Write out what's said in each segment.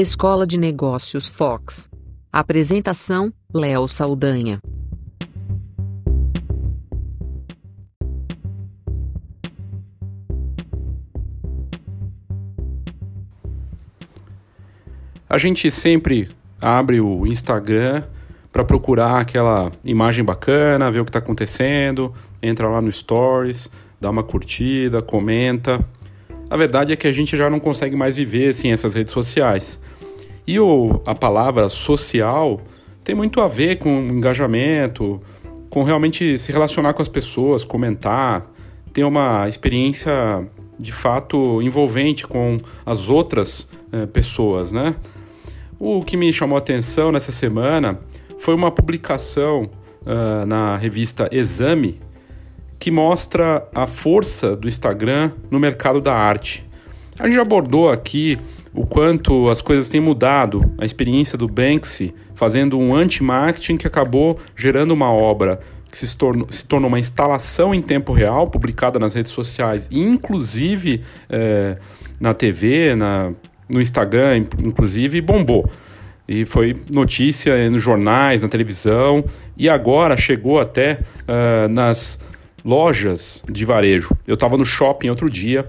Escola de Negócios Fox. Apresentação: Léo Saldanha. A gente sempre abre o Instagram para procurar aquela imagem bacana, ver o que está acontecendo, entra lá no Stories, dá uma curtida, comenta. A verdade é que a gente já não consegue mais viver sem essas redes sociais. E o, a palavra social tem muito a ver com engajamento, com realmente se relacionar com as pessoas, comentar, ter uma experiência de fato envolvente com as outras eh, pessoas, né? O que me chamou a atenção nessa semana foi uma publicação uh, na revista Exame que mostra a força do Instagram no mercado da arte. A gente já abordou aqui o quanto as coisas têm mudado, a experiência do Banksy fazendo um anti-marketing que acabou gerando uma obra que se tornou, se tornou uma instalação em tempo real, publicada nas redes sociais, inclusive é, na TV, na, no Instagram, inclusive, bombou. E foi notícia nos jornais, na televisão, e agora chegou até uh, nas lojas de varejo. Eu estava no shopping outro dia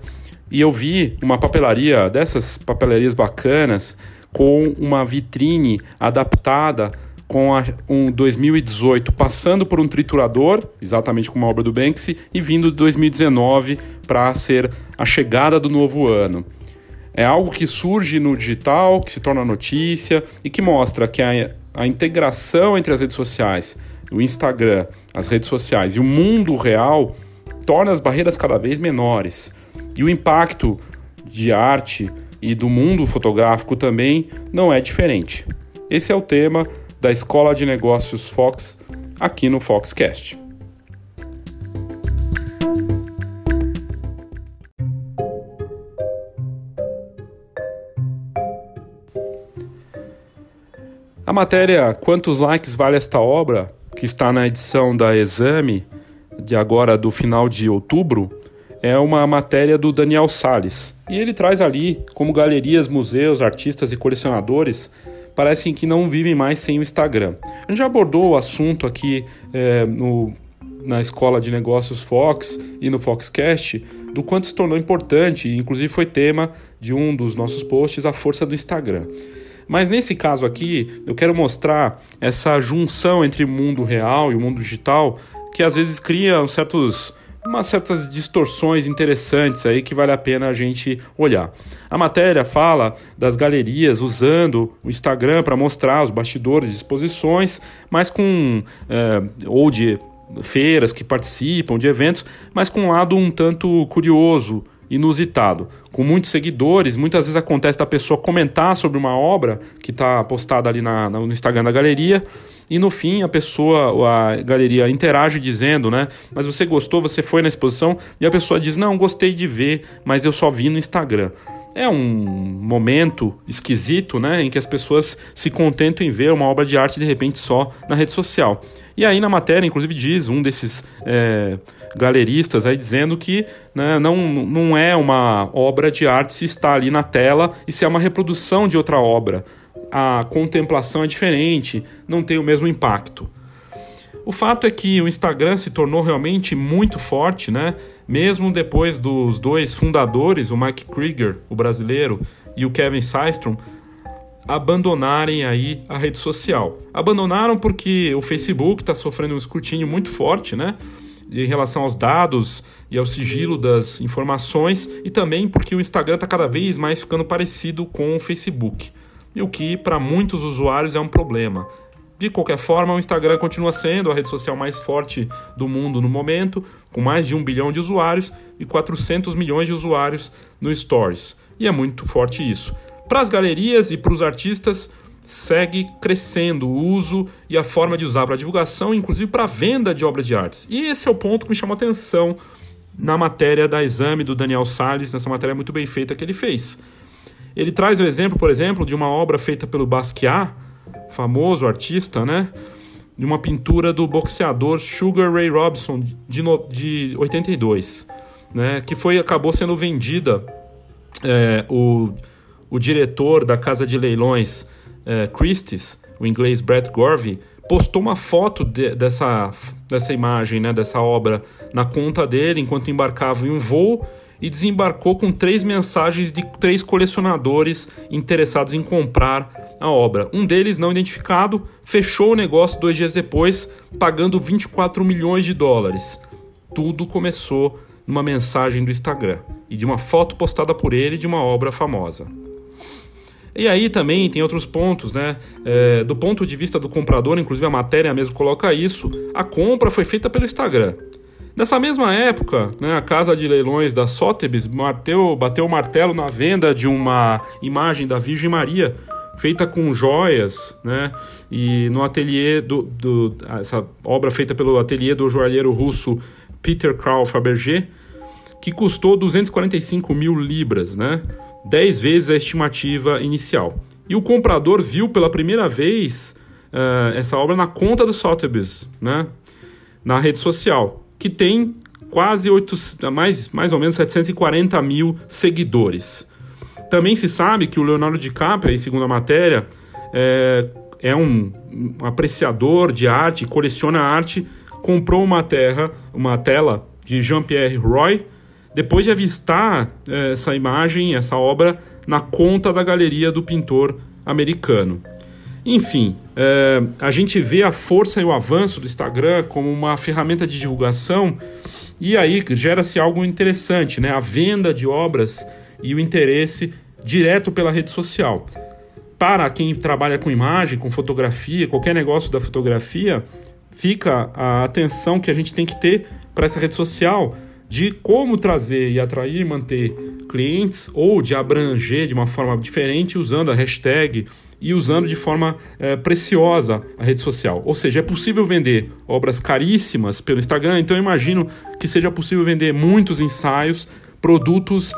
e eu vi uma papelaria dessas papelarias bacanas com uma vitrine adaptada com a, um 2018 passando por um triturador, exatamente como a obra do Banksy, e vindo de 2019 para ser a chegada do novo ano. É algo que surge no digital, que se torna notícia e que mostra que a, a integração entre as redes sociais, o Instagram, as redes sociais e o mundo real torna as barreiras cada vez menores. E o impacto de arte e do mundo fotográfico também não é diferente. Esse é o tema da Escola de Negócios Fox aqui no Foxcast. A matéria Quantos likes vale esta obra, que está na edição da Exame de agora do final de outubro, é uma matéria do Daniel Sales. E ele traz ali como galerias, museus, artistas e colecionadores parecem que não vivem mais sem o Instagram. A gente já abordou o assunto aqui é, no, na Escola de Negócios Fox e no Foxcast do quanto se tornou importante, inclusive foi tema de um dos nossos posts, a força do Instagram. Mas nesse caso aqui, eu quero mostrar essa junção entre o mundo real e o mundo digital que às vezes cria certos umas certas distorções interessantes aí que vale a pena a gente olhar. A matéria fala das galerias usando o Instagram para mostrar os bastidores de exposições, mas com é, ou de feiras que participam de eventos, mas com um lado um tanto curioso, inusitado. Com muitos seguidores, muitas vezes acontece da pessoa comentar sobre uma obra que está postada ali na, no Instagram da galeria e no fim a pessoa, a galeria interage dizendo, né? Mas você gostou, você foi na exposição e a pessoa diz: Não, gostei de ver, mas eu só vi no Instagram. É um momento esquisito, né, em que as pessoas se contentam em ver uma obra de arte de repente só na rede social. E aí na matéria, inclusive, diz um desses é, galeristas aí dizendo que né, não, não é uma obra de arte se está ali na tela e se é uma reprodução de outra obra a contemplação é diferente, não tem o mesmo impacto. O fato é que o Instagram se tornou realmente muito forte, né? Mesmo depois dos dois fundadores, o Mike Krieger, o brasileiro, e o Kevin Systrom, abandonarem aí a rede social. Abandonaram porque o Facebook está sofrendo um escrutínio muito forte, né? Em relação aos dados e ao sigilo das informações, e também porque o Instagram está cada vez mais ficando parecido com o Facebook e o que para muitos usuários é um problema. De qualquer forma, o Instagram continua sendo a rede social mais forte do mundo no momento, com mais de um bilhão de usuários e 400 milhões de usuários no Stories. E é muito forte isso. Para as galerias e para os artistas, segue crescendo o uso e a forma de usar para divulgação, inclusive para venda de obras de artes. E esse é o ponto que me chamou a atenção na matéria da exame do Daniel Salles, nessa matéria muito bem feita que ele fez. Ele traz o exemplo, por exemplo, de uma obra feita pelo Basquiat, famoso artista, né? De uma pintura do boxeador Sugar Ray Robinson de, no, de 82, né? Que foi acabou sendo vendida. É, o, o diretor da casa de leilões é, Christie's, o inglês Brett Gorvey, postou uma foto de, dessa, dessa imagem, né, dessa obra, na conta dele enquanto embarcava em um voo e desembarcou com três mensagens de três colecionadores interessados em comprar a obra. Um deles, não identificado, fechou o negócio dois dias depois, pagando 24 milhões de dólares. Tudo começou numa mensagem do Instagram e de uma foto postada por ele de uma obra famosa. E aí também tem outros pontos, né? É, do ponto de vista do comprador, inclusive a matéria mesmo coloca isso, a compra foi feita pelo Instagram. Nessa mesma época, né, a casa de leilões da Sotheby's bateu, bateu o martelo na venda de uma imagem da Virgem Maria feita com joias, né? E no ateliê do, do essa obra feita pelo ateliê do joalheiro russo Peter Karl Fabergé, que custou 245 mil libras, né? 10 vezes a estimativa inicial. E o comprador viu pela primeira vez uh, essa obra na conta do Sotheby's, né? Na rede social que tem quase 8, mais, mais ou menos 740 mil seguidores. Também se sabe que o Leonardo DiCaprio, segundo a matéria, é, é um, um apreciador de arte, coleciona arte, comprou uma terra, uma tela de Jean-Pierre Roy, depois de avistar é, essa imagem, essa obra, na conta da galeria do pintor americano. Enfim, é, a gente vê a força e o avanço do Instagram como uma ferramenta de divulgação e aí gera-se algo interessante, né? A venda de obras e o interesse direto pela rede social. Para quem trabalha com imagem, com fotografia, qualquer negócio da fotografia, fica a atenção que a gente tem que ter para essa rede social de como trazer e atrair e manter clientes ou de abranger de uma forma diferente usando a hashtag e usando de forma é, preciosa a rede social. Ou seja, é possível vender obras caríssimas pelo Instagram, então eu imagino que seja possível vender muitos ensaios, produtos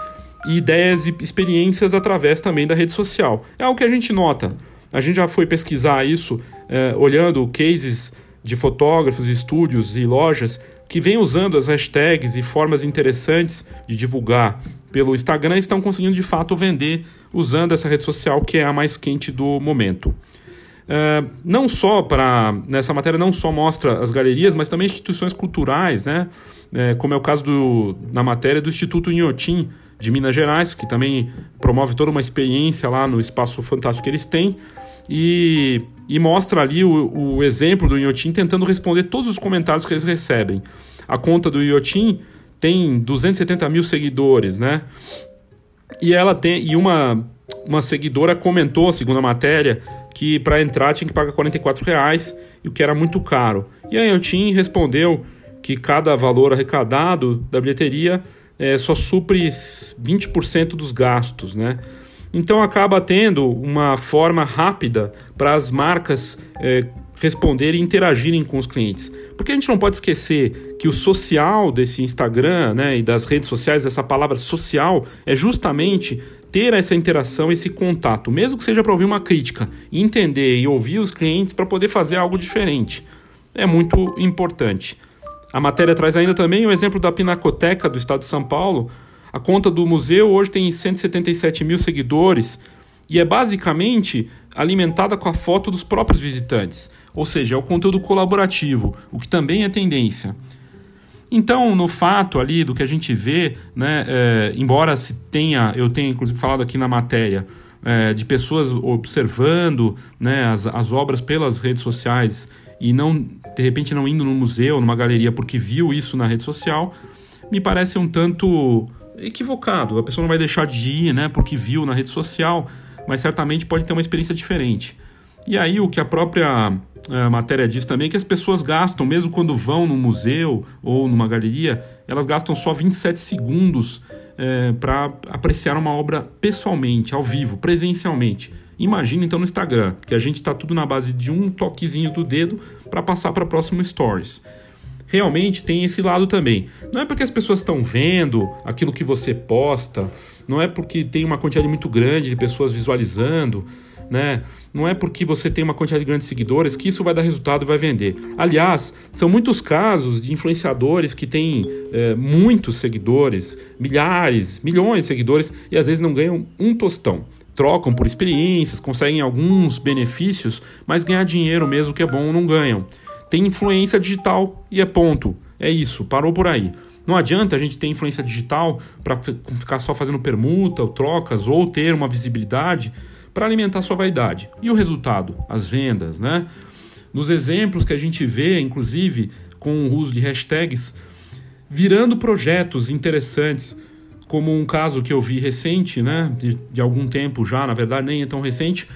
ideias e experiências através também da rede social. É algo que a gente nota. A gente já foi pesquisar isso é, olhando cases de fotógrafos, estúdios e lojas que vêm usando as hashtags e formas interessantes de divulgar pelo Instagram estão conseguindo de fato vender usando essa rede social que é a mais quente do momento. Uh, não só para nessa matéria não só mostra as galerias, mas também instituições culturais, né? É, como é o caso do, na matéria do Instituto Inhotim de Minas Gerais, que também promove toda uma experiência lá no espaço fantástico que eles têm e, e mostra ali o, o exemplo do Inhotim tentando responder todos os comentários que eles recebem. A conta do Inhotim tem 270 mil seguidores, né? E ela tem. E uma, uma seguidora comentou, segundo a matéria, que para entrar tinha que pagar 44 reais, o que era muito caro. E a Yotin respondeu que cada valor arrecadado da bilheteria é, só supre 20% dos gastos, né? Então acaba tendo uma forma rápida para as marcas é, responderem e interagirem com os clientes. Porque a gente não pode esquecer que o social desse Instagram né, e das redes sociais, essa palavra social, é justamente ter essa interação, esse contato, mesmo que seja para ouvir uma crítica, entender e ouvir os clientes para poder fazer algo diferente. É muito importante. A matéria traz ainda também o exemplo da Pinacoteca do Estado de São Paulo. A conta do museu hoje tem 177 mil seguidores e é basicamente alimentada com a foto dos próprios visitantes, ou seja, é o conteúdo colaborativo, o que também é tendência. Então, no fato ali do que a gente vê, né, é, embora se tenha, eu tenha inclusive falado aqui na matéria, é, de pessoas observando né, as, as obras pelas redes sociais e não, de repente, não indo no museu, numa galeria, porque viu isso na rede social, me parece um tanto equivocado. A pessoa não vai deixar de ir, né, porque viu na rede social mas certamente pode ter uma experiência diferente. E aí o que a própria a matéria diz também é que as pessoas gastam, mesmo quando vão num museu ou numa galeria, elas gastam só 27 segundos é, para apreciar uma obra pessoalmente, ao vivo, presencialmente. Imagina então no Instagram, que a gente está tudo na base de um toquezinho do dedo para passar para próximo Stories realmente tem esse lado também. Não é porque as pessoas estão vendo aquilo que você posta, não é porque tem uma quantidade muito grande de pessoas visualizando, né? Não é porque você tem uma quantidade grande de seguidores que isso vai dar resultado e vai vender. Aliás, são muitos casos de influenciadores que têm é, muitos seguidores, milhares, milhões de seguidores e às vezes não ganham um tostão. trocam por experiências, conseguem alguns benefícios, mas ganhar dinheiro mesmo que é bom não ganham. Tem influência digital e é ponto. É isso, parou por aí. Não adianta a gente ter influência digital para ficar só fazendo permuta ou trocas ou ter uma visibilidade para alimentar sua vaidade. E o resultado? As vendas, né? Nos exemplos que a gente vê, inclusive, com o uso de hashtags, virando projetos interessantes, como um caso que eu vi recente, né, de, de algum tempo já, na verdade nem é tão recente,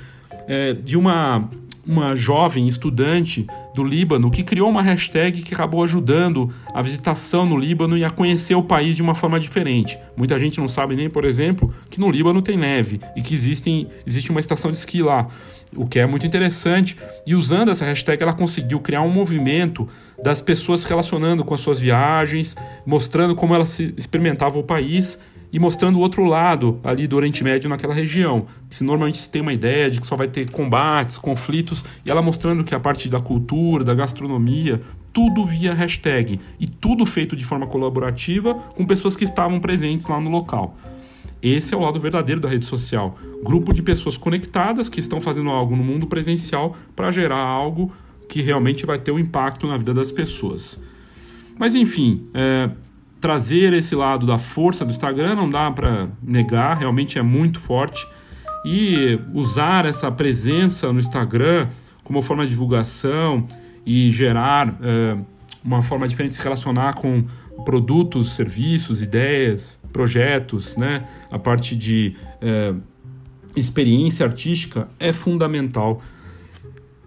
é, de uma uma jovem estudante do Líbano que criou uma hashtag que acabou ajudando a visitação no Líbano e a conhecer o país de uma forma diferente. Muita gente não sabe nem, por exemplo, que no Líbano tem neve e que existem, existe uma estação de esqui lá, o que é muito interessante. E usando essa hashtag, ela conseguiu criar um movimento das pessoas relacionando com as suas viagens, mostrando como ela se experimentava o país e mostrando o outro lado ali do Oriente Médio naquela região. Se normalmente se tem uma ideia de que só vai ter combates, conflitos, e ela mostrando que a parte da cultura, da gastronomia, tudo via hashtag e tudo feito de forma colaborativa com pessoas que estavam presentes lá no local. Esse é o lado verdadeiro da rede social. Grupo de pessoas conectadas que estão fazendo algo no mundo presencial para gerar algo que realmente vai ter um impacto na vida das pessoas. Mas enfim, é, trazer esse lado da força do Instagram não dá para negar, realmente é muito forte. E usar essa presença no Instagram como forma de divulgação e gerar é, uma forma diferente de se relacionar com produtos, serviços, ideias, projetos, né? a parte de é, experiência artística é fundamental.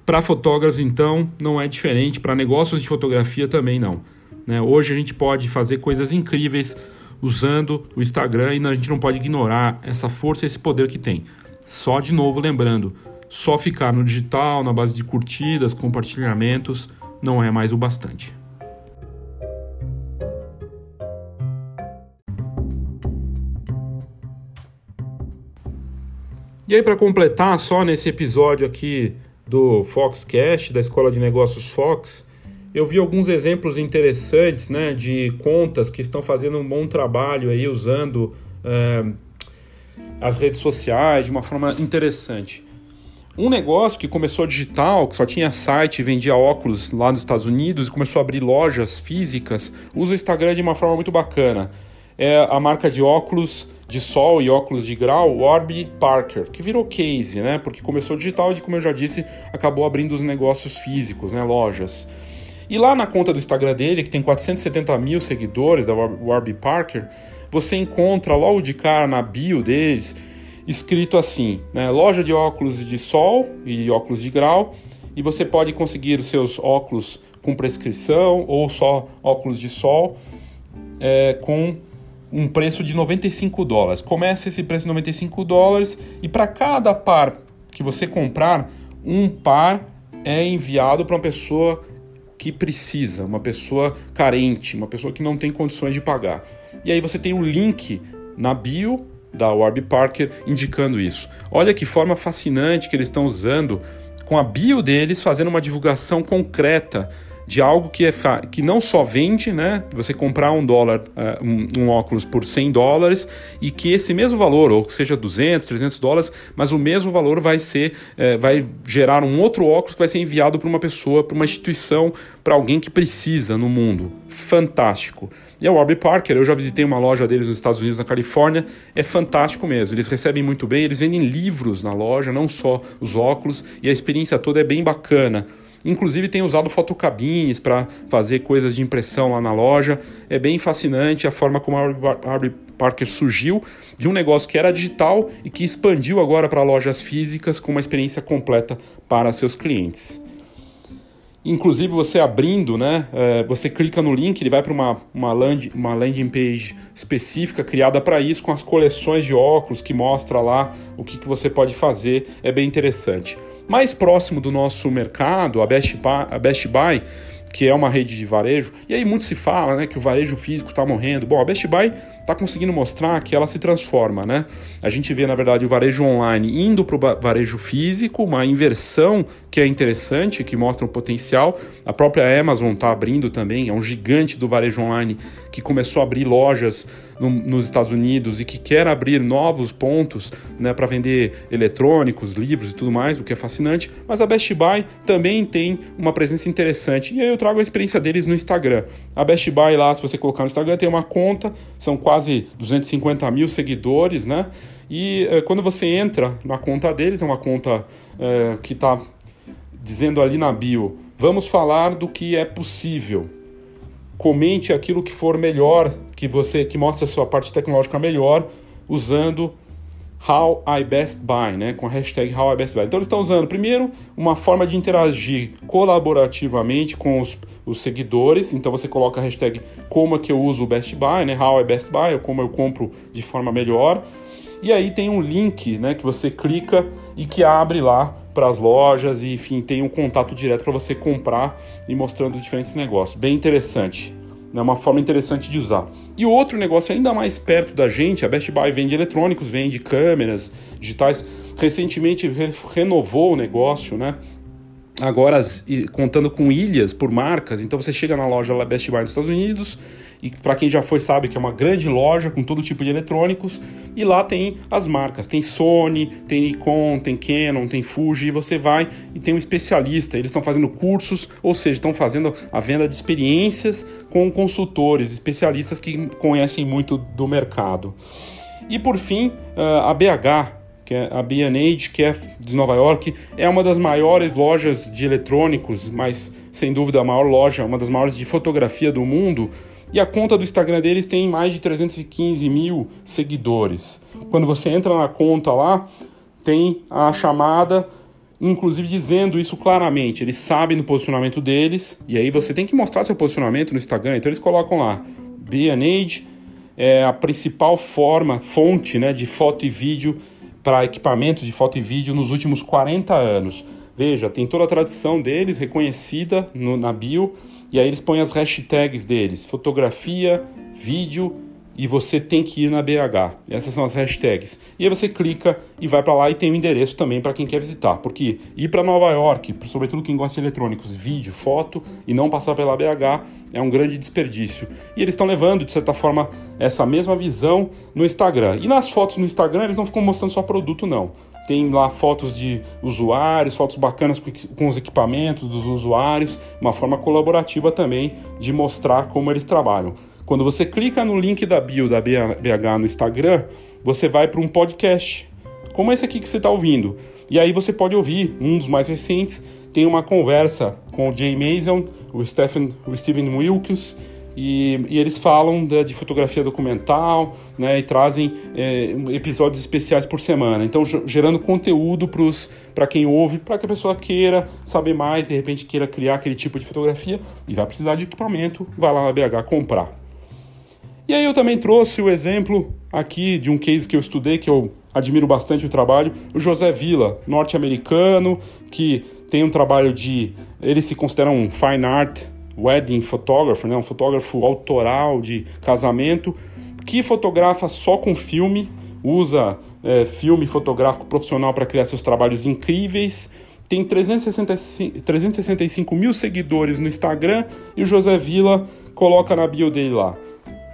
Para fotógrafos, então, não é diferente, para negócios de fotografia também não. Né? Hoje a gente pode fazer coisas incríveis usando o Instagram e a gente não pode ignorar essa força esse poder que tem. Só de novo lembrando, só ficar no digital, na base de curtidas, compartilhamentos, não é mais o bastante. E aí, para completar, só nesse episódio aqui do Foxcast, da Escola de Negócios Fox, eu vi alguns exemplos interessantes né, de contas que estão fazendo um bom trabalho aí usando é, as redes sociais de uma forma interessante. Um negócio que começou digital, que só tinha site vendia óculos lá nos Estados Unidos e começou a abrir lojas físicas, usa o Instagram de uma forma muito bacana. É a marca de óculos de sol e óculos de grau, Warby Parker, que virou case, né? Porque começou digital e, como eu já disse, acabou abrindo os negócios físicos, né? Lojas. E lá na conta do Instagram dele, que tem 470 mil seguidores, da Warby Parker, você encontra logo de cara na bio deles escrito assim: né, loja de óculos de sol e óculos de grau, e você pode conseguir os seus óculos com prescrição ou só óculos de sol é, com um preço de 95 dólares. Começa esse preço de 95 dólares e para cada par que você comprar, um par é enviado para uma pessoa que precisa, uma pessoa carente, uma pessoa que não tem condições de pagar. E aí você tem um link na bio da Warby Parker indicando isso. Olha que forma fascinante que eles estão usando com a bio deles fazendo uma divulgação concreta de algo que, é que não só vende, né? Você comprar um dólar, uh, um, um, óculos por 100 dólares e que esse mesmo valor, ou que seja 200, 300 dólares, mas o mesmo valor vai ser, uh, vai gerar um outro óculos que vai ser enviado para uma pessoa, para uma instituição, para alguém que precisa no mundo. Fantástico. E a Warby Parker, eu já visitei uma loja deles nos Estados Unidos, na Califórnia, é fantástico mesmo. Eles recebem muito bem, eles vendem livros na loja, não só os óculos, e a experiência toda é bem bacana. Inclusive tem usado fotocabines para fazer coisas de impressão lá na loja. É bem fascinante a forma como a Arby Parker surgiu de um negócio que era digital e que expandiu agora para lojas físicas com uma experiência completa para seus clientes. Inclusive você abrindo, né, é, você clica no link, ele vai para uma, uma, land, uma landing page específica criada para isso, com as coleções de óculos que mostra lá o que, que você pode fazer, é bem interessante. Mais próximo do nosso mercado, a Best Buy, a Best Buy que é uma rede de varejo, e aí muito se fala né, que o varejo físico está morrendo. Bom, a Best Buy está conseguindo mostrar que ela se transforma, né? A gente vê, na verdade, o varejo online indo para o varejo físico, uma inversão que é interessante, que mostra um potencial. A própria Amazon está abrindo também, é um gigante do varejo online que começou a abrir lojas no, nos Estados Unidos e que quer abrir novos pontos né, para vender eletrônicos, livros e tudo mais, o que é fascinante. Mas a Best Buy também tem uma presença interessante. E aí eu trago a experiência deles no Instagram. A Best Buy lá, se você colocar no Instagram, tem uma conta, são quase 250 mil seguidores, né? E eh, quando você entra na conta deles, é uma conta eh, que está dizendo ali na bio, vamos falar do que é possível comente aquilo que for melhor, que você que mostre a sua parte tecnológica melhor, usando How I Best Buy, né, com a hashtag How I Best Buy. Então eles estão usando primeiro uma forma de interagir colaborativamente com os, os seguidores. Então você coloca a hashtag como é que eu uso o Best Buy, né, How I Best Buy, ou como eu compro de forma melhor. E aí tem um link, né, que você clica e que abre lá para as lojas e enfim tem um contato direto para você comprar e mostrando os diferentes negócios. Bem interessante. É uma forma interessante de usar. E outro negócio ainda mais perto da gente, a Best Buy vende eletrônicos, vende câmeras digitais. Recentemente re renovou o negócio, né? Agora contando com ilhas por marcas. Então você chega na loja da Best Buy nos Estados Unidos e para quem já foi sabe que é uma grande loja com todo tipo de eletrônicos. E lá tem as marcas, tem Sony, tem Nikon, tem Canon, tem Fuji. E você vai e tem um especialista, eles estão fazendo cursos, ou seja, estão fazendo a venda de experiências com consultores, especialistas que conhecem muito do mercado. E por fim, ah, a BH, que é a B&H, que é de Nova York, é uma das maiores lojas de eletrônicos, mas sem dúvida a maior loja, uma das maiores de fotografia do mundo. E a conta do Instagram deles tem mais de 315 mil seguidores. Quando você entra na conta lá, tem a chamada, inclusive dizendo isso claramente. Eles sabem do posicionamento deles, e aí você tem que mostrar seu posicionamento no Instagram. Então eles colocam lá: B&Age é a principal forma, fonte né, de foto e vídeo para equipamentos de foto e vídeo nos últimos 40 anos. Veja, tem toda a tradição deles reconhecida no, na bio e aí eles põem as hashtags deles, fotografia, vídeo e você tem que ir na BH. Essas são as hashtags. E aí você clica e vai para lá e tem o endereço também para quem quer visitar. Porque ir para Nova York, sobretudo quem gosta de eletrônicos, vídeo, foto e não passar pela BH é um grande desperdício. E eles estão levando, de certa forma, essa mesma visão no Instagram. E nas fotos no Instagram eles não ficam mostrando só produto, não. Tem lá fotos de usuários, fotos bacanas com os equipamentos dos usuários, uma forma colaborativa também de mostrar como eles trabalham. Quando você clica no link da bio da BH no Instagram, você vai para um podcast, como esse aqui que você está ouvindo. E aí você pode ouvir, um dos mais recentes, tem uma conversa com o Jay Mason, o, Stephen, o Steven Wilkes e, e, eles falam de, de, fotografia documental né, e trazem é, episódios especiais por semana. Então, gerando conteúdo para quem ouve, para que a pessoa queira saber mais, de repente queira criar aquele tipo de fotografia e vai precisar de equipamento, vai lá na BH comprar. E aí eu também trouxe o exemplo aqui de um case que eu estudei, que eu admiro bastante o trabalho, o José Villa, norte-americano, que tem um trabalho de. Ele se considera um fine art wedding photographer, né, um fotógrafo autoral de casamento, que fotografa só com filme, usa é, filme fotográfico profissional para criar seus trabalhos incríveis. Tem 365, 365 mil seguidores no Instagram e o José Villa coloca na bio dele lá.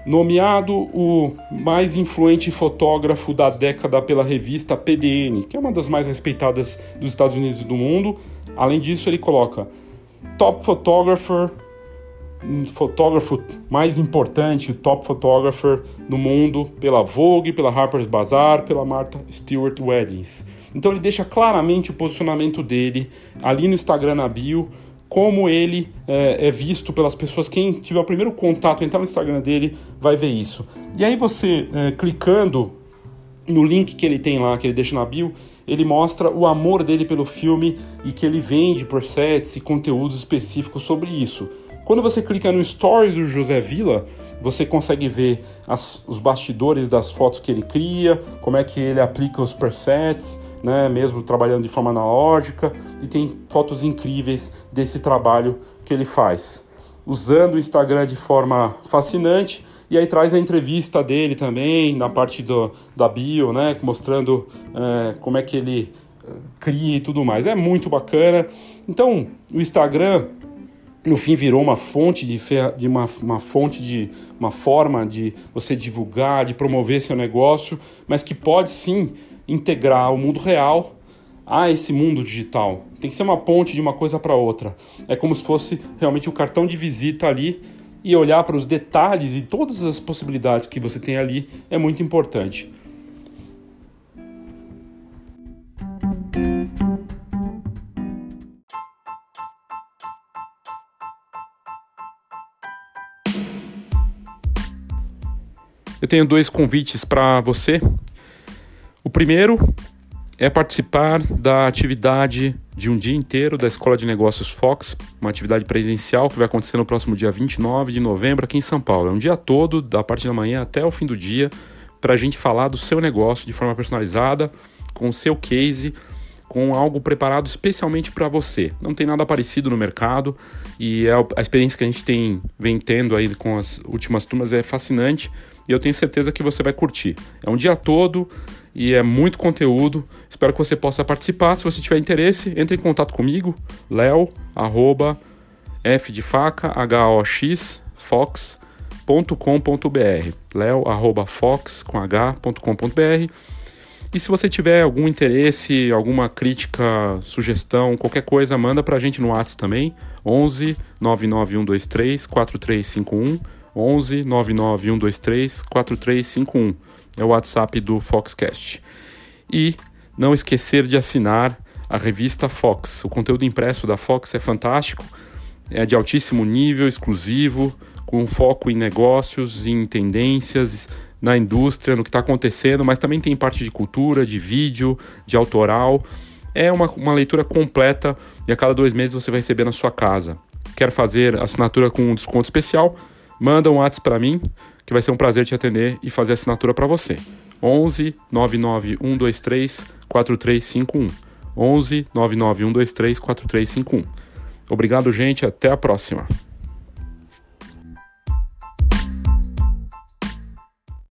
Nomeado o mais influente fotógrafo da década pela revista PDN, que é uma das mais respeitadas dos Estados Unidos e do mundo. Além disso, ele coloca Top Photographer um fotógrafo mais importante, top photographer do mundo, pela Vogue, pela Harper's Bazaar, pela Martha Stewart Weddings. Então ele deixa claramente o posicionamento dele ali no Instagram na bio, como ele é, é, visto pelas pessoas. Quem tiver o primeiro contato, entrar no Instagram dele, vai ver isso. E aí você, é, clicando no link que ele tem lá, que ele deixa na bio, ele mostra o amor dele pelo filme e que ele vende presets e conteúdos específicos sobre isso. Quando você clica no Stories do José Villa, você consegue ver as, os bastidores das fotos que ele cria, como é que ele aplica os presets, né, mesmo trabalhando de forma analógica, e tem fotos incríveis desse trabalho que ele faz. Usando o Instagram de forma fascinante E aí traz a entrevista dele também, na parte do, da bio, né? Mostrando é, como é que ele é, cria e tudo mais. É muito bacana. Então, o Instagram no fim virou uma fonte de, de uma, uma, fonte de uma forma de você divulgar, de promover seu negócio, mas que pode sim integrar o mundo real a esse mundo digital. Tem que ser uma ponte de uma coisa para outra. É como se fosse realmente o cartão de visita ali e olhar para os detalhes e todas as possibilidades que você tem ali é muito importante. Eu tenho dois convites para você. O primeiro é participar da atividade de um dia inteiro da Escola de Negócios Fox, uma atividade presencial que vai acontecer no próximo dia 29 de novembro aqui em São Paulo. É um dia todo, da parte da manhã até o fim do dia, para a gente falar do seu negócio de forma personalizada, com o seu case, com algo preparado especialmente para você. Não tem nada parecido no mercado e é a experiência que a gente tem vem tendo aí com as últimas turmas é fascinante e eu tenho certeza que você vai curtir. É um dia todo e é muito conteúdo. Espero que você possa participar. Se você tiver interesse, entre em contato comigo, leo, arroba, f de faca, h-o-x, fox.com.br. leo, arroba, fox, com h.com.br. E se você tiver algum interesse, alguma crítica, sugestão, qualquer coisa, manda pra gente no WhatsApp também, 11 99123 4351 11 99123 4351. É o WhatsApp do Foxcast. E não esquecer de assinar a revista Fox. O conteúdo impresso da Fox é fantástico, é de altíssimo nível, exclusivo, com foco em negócios, em tendências, na indústria, no que está acontecendo, mas também tem parte de cultura, de vídeo, de autoral. É uma, uma leitura completa e a cada dois meses você vai receber na sua casa. Quer fazer assinatura com um desconto especial? Manda um WhatsApp para mim, que vai ser um prazer te atender e fazer assinatura para você. 11 99123 4351. 11 99123 4351. Obrigado, gente, até a próxima.